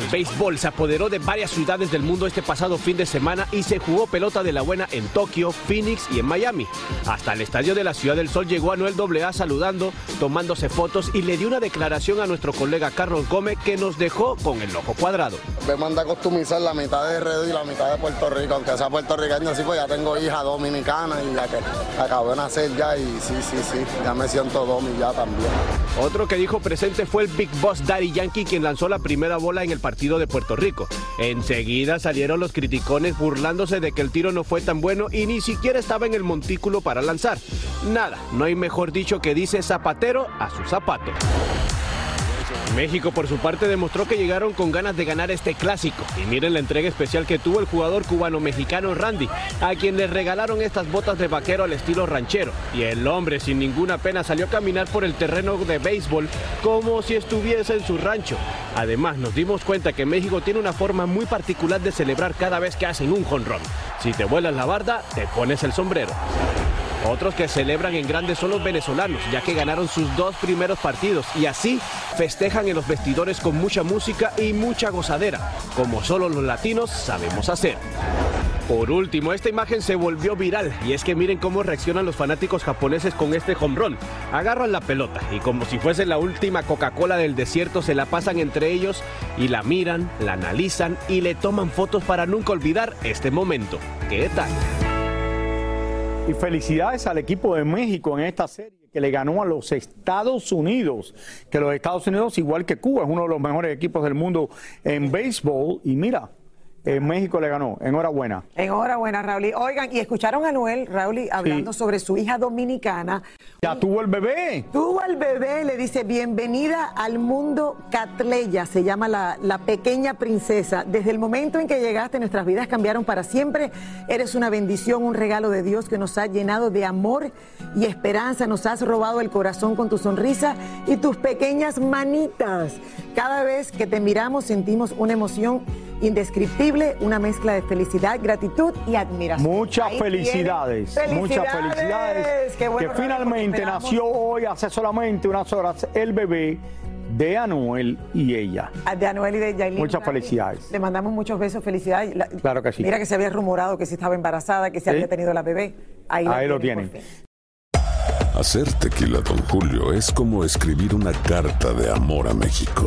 El béisbol se apoderó de varias ciudades del mundo este pasado fin de semana y se jugó pelota de la buena en Tokio, Phoenix y en Miami. Hasta el estadio de la Ciudad del Sol llegó Anuel AA saludando, tomándose fotos y le dio una declaración a nuestro colega Carlos Gómez que nos dejó con el ojo cuadrado. Me manda a customizar la mitad de RD y la mitad de Puerto Rico, aunque sea puertorriqueño, así pues ya tengo hija dominicana y la que acabo de nacer ya y sí, sí, sí, ya me siento domi ya también. Otro que dijo presente fue el Big Boss Daddy Yankee quien lanzó la primera bola en el partido de Puerto Rico. Enseguida salieron los criticones burlándose de que el tiro no fue tan bueno y ni siquiera estaba en el montículo para lanzar. Nada, no hay mejor dicho que dice zapatero a su zapato. México por su parte demostró que llegaron con ganas de ganar este clásico. Y miren la entrega especial que tuvo el jugador cubano-mexicano Randy, a quien le regalaron estas botas de vaquero al estilo ranchero. Y el hombre sin ninguna pena salió a caminar por el terreno de béisbol como si estuviese en su rancho. Además nos dimos cuenta que México tiene una forma muy particular de celebrar cada vez que hacen un jonrón. Si te vuelas la barda, te pones el sombrero. Otros que celebran en grande son los venezolanos, ya que ganaron sus dos primeros partidos y así festejan en los vestidores con mucha música y mucha gozadera, como solo los latinos sabemos hacer. Por último, esta imagen se volvió viral y es que miren cómo reaccionan los fanáticos japoneses con este home. Agarran la pelota y como si fuese la última Coca-Cola del desierto se la pasan entre ellos y la miran, la analizan y le toman fotos para nunca olvidar este momento. ¿Qué tal? Y felicidades al equipo de México en esta serie que le ganó a los Estados Unidos, que los Estados Unidos, igual que Cuba, es uno de los mejores equipos del mundo en béisbol. Y mira, en México le ganó. Enhorabuena. Enhorabuena, Raúl. Oigan, y escucharon a Noel, Raúl, hablando sobre su hija dominicana. Ya tuvo el bebé. Tuvo el bebé, le dice, bienvenida al mundo Catleya, se llama la, la pequeña princesa. Desde el momento en que llegaste, nuestras vidas cambiaron para siempre. Eres una bendición, un regalo de Dios que nos ha llenado de amor y esperanza. Nos has robado el corazón con tu sonrisa y tus pequeñas manitas. Cada vez que te miramos sentimos una emoción indescriptible, una mezcla de felicidad, gratitud y admiración. Muchas felicidades, muchas felicidades. Qué bueno, que finalmente nació hoy, hace solamente unas horas, el bebé de Anuel y ella. A- De Anuel y de Yailin. Muchas felicidades. Le mandamos muchos besos, felicidades. La- Claro que sí. Mira que se había rumorado que si estaba embarazada, que se Sí. había tenido la bebé. Ahí, Ahí lo tienen. Hacer tequila, Don Julio, es como escribir una carta de amor a México.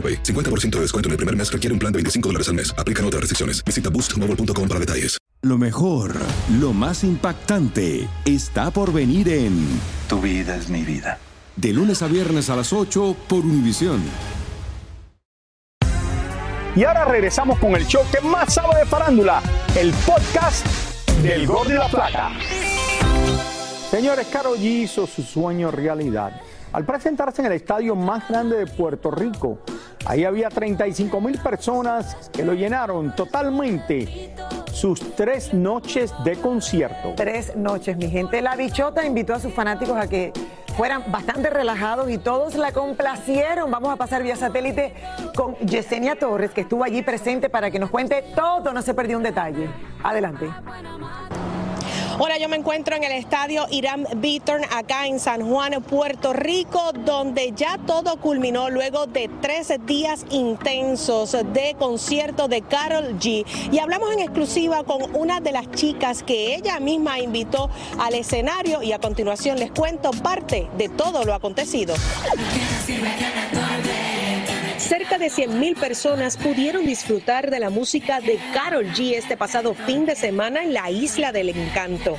AroPay. 50% de descuento en el primer mes requiere un plan de 25 dólares al mes. Aplican otras restricciones. Visita boostmobile.com para detalles. Lo mejor, lo más impactante, está por venir en Tu vida es mi vida. De lunes a viernes a las 8 por Univisión. Y ahora regresamos con el show que más sabe de farándula, el podcast del Gol de la Plata. Señores, Karol G hizo su sueño realidad al presentarse en el estadio más grande de Puerto Rico. Ahí había 35 mil personas que lo llenaron totalmente sus tres noches de concierto. Tres noches, mi gente. La bichota invitó a sus fanáticos a que fueran bastante relajados y todos la complacieron. Vamos a pasar vía satélite con Yesenia Torres, que estuvo allí presente para que nos cuente todo, no se perdió un detalle. Adelante. Ahora yo me encuentro en el estadio Irán Beaturn acá en San Juan, Puerto Rico, donde ya todo culminó luego de tres días intensos de concierto de Carol G. Y hablamos en exclusiva con una de las chicas que ella misma invitó al escenario y a continuación les cuento parte de todo lo acontecido. Cerca de 100.000 personas pudieron disfrutar de la música de Carol G este pasado fin de semana en la Isla del Encanto.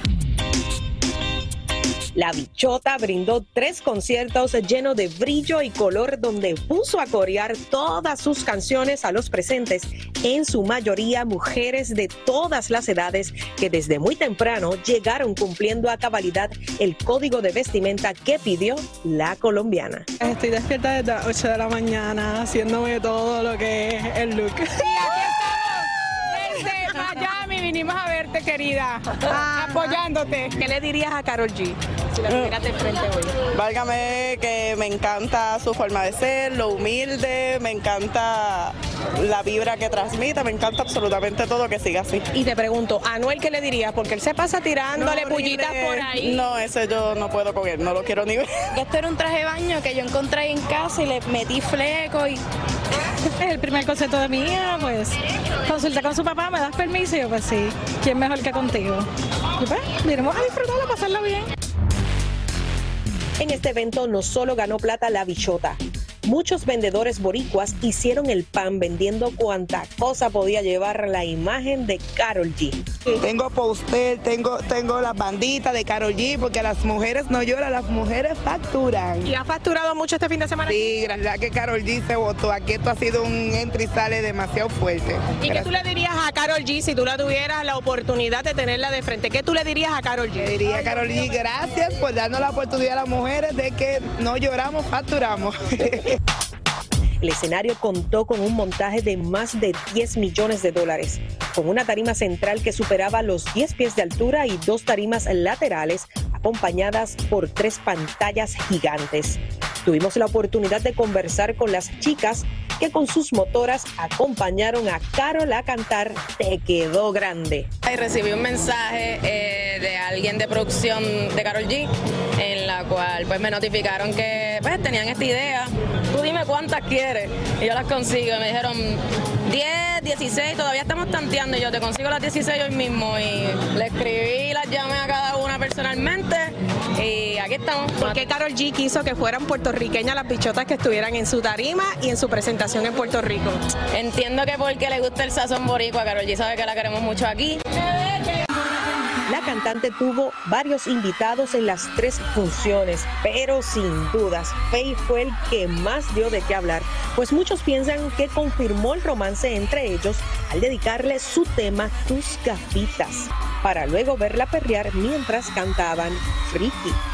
La Bichota brindó tres conciertos llenos de brillo y color donde puso a corear todas sus canciones a los presentes, en su mayoría mujeres de todas las edades que desde muy temprano llegaron cumpliendo a cabalidad el código de vestimenta que pidió la colombiana. Estoy despierta desde las 8 de la mañana haciéndome todo lo que es el look. Vinimos a verte, querida, apoyándote. ¿Qué le dirías a Carol G si la tuvieras de frente hoy? Válgame que me encanta su forma de ser, lo humilde, me encanta la vibra que transmite, me encanta absolutamente todo que siga así. Y te pregunto, ¿a Anuel qué le dirías? Porque él se pasa tirándole No, pullitas por ahí. No, ese yo no puedo con él, no lo quiero ni ver. Esto era un traje de baño que yo encontré en casa y le metí fleco y es el primer concierto de mi hija, pues consulta con su papá, ¿me das permiso? Y yo, pues sí, ¿quién mejor que contigo? Y pues, vinimos a disfrutarlo, a pasarlo bien. En este evento no solo ganó plata la bichota. Muchos vendedores boricuas hicieron el pan vendiendo cuanta cosa podía llevar la imagen de Carol G. Tengo póster, tengo, tengo las banditas de Karol G, porque las mujeres no lloran, las mujeres facturan. ¿Y ha facturado mucho este fin de semana? Sí, gracias a que Karol G se votó. Aquí esto ha sido un entra y sale demasiado fuerte. ¿Y qué tú le dirías a Carol G si tú la tuvieras la oportunidad de tenerla de frente? ¿Qué tú le dirías a Carol G? Le diría a Karol G, gracias por darnos la oportunidad a las mujeres de que no lloramos, facturamos. El escenario contó con un montaje de más de 10 millones de dólares, con una tarima central que superaba los 10 pies de altura y dos tarimas laterales acompañadas por tres pantallas gigantes. Tuvimos la oportunidad de conversar con las chicas que con sus motoras acompañaron a Carol a cantar Te quedó grande. Y recibí un mensaje eh, de alguien de producción de Carol G, en la cual pues me notificaron que pues, tenían esta idea. Tú dime cuántas quieres. Y yo las consigo. Me dijeron 10, 16, todavía estamos tanteando. Y yo te consigo las 16 hoy mismo. Y le escribí, las llamé a cada una personalmente. Y aquí estamos. ¿Por qué Carol G quiso que fueran puertorriqueñas las bichotas que estuvieran en su tarima y en su presentación en Puerto Rico? Entiendo que porque le gusta el sazón boricua, Carol G sabe que la queremos mucho aquí. Cantante tuvo varios invitados en las tres funciones, pero sin dudas, Faye fue el que más dio de qué hablar, pues muchos piensan que confirmó el romance entre ellos al dedicarle su tema Tus gafitas, para luego verla perrear mientras cantaban Freaky.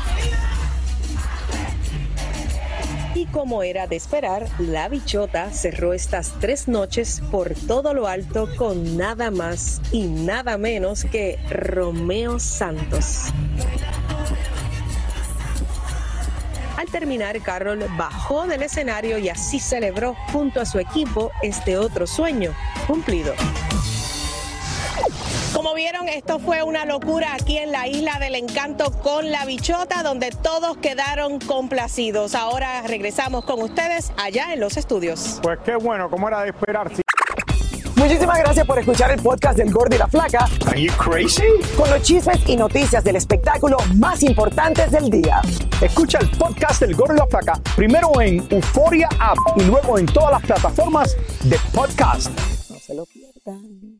Y como era de esperar, la bichota cerró estas tres noches por todo lo alto con nada más y nada menos que Romeo Santos. Al terminar, Carroll bajó del escenario y así celebró junto a su equipo este otro sueño cumplido. Esto fue una locura aquí en la Isla del Encanto con la bichota, donde todos quedaron complacidos. Ahora regresamos con ustedes allá en los estudios. Pues qué bueno, como era de esperar. Muchísimas gracias por escuchar el podcast del Gordo y la Flaca. Are you crazy? Con los chismes y noticias del espectáculo más importantes del día. Escucha el podcast del Gordo y la Flaca primero en Euforia App y luego en todas las plataformas de podcast. No se lo pierdan.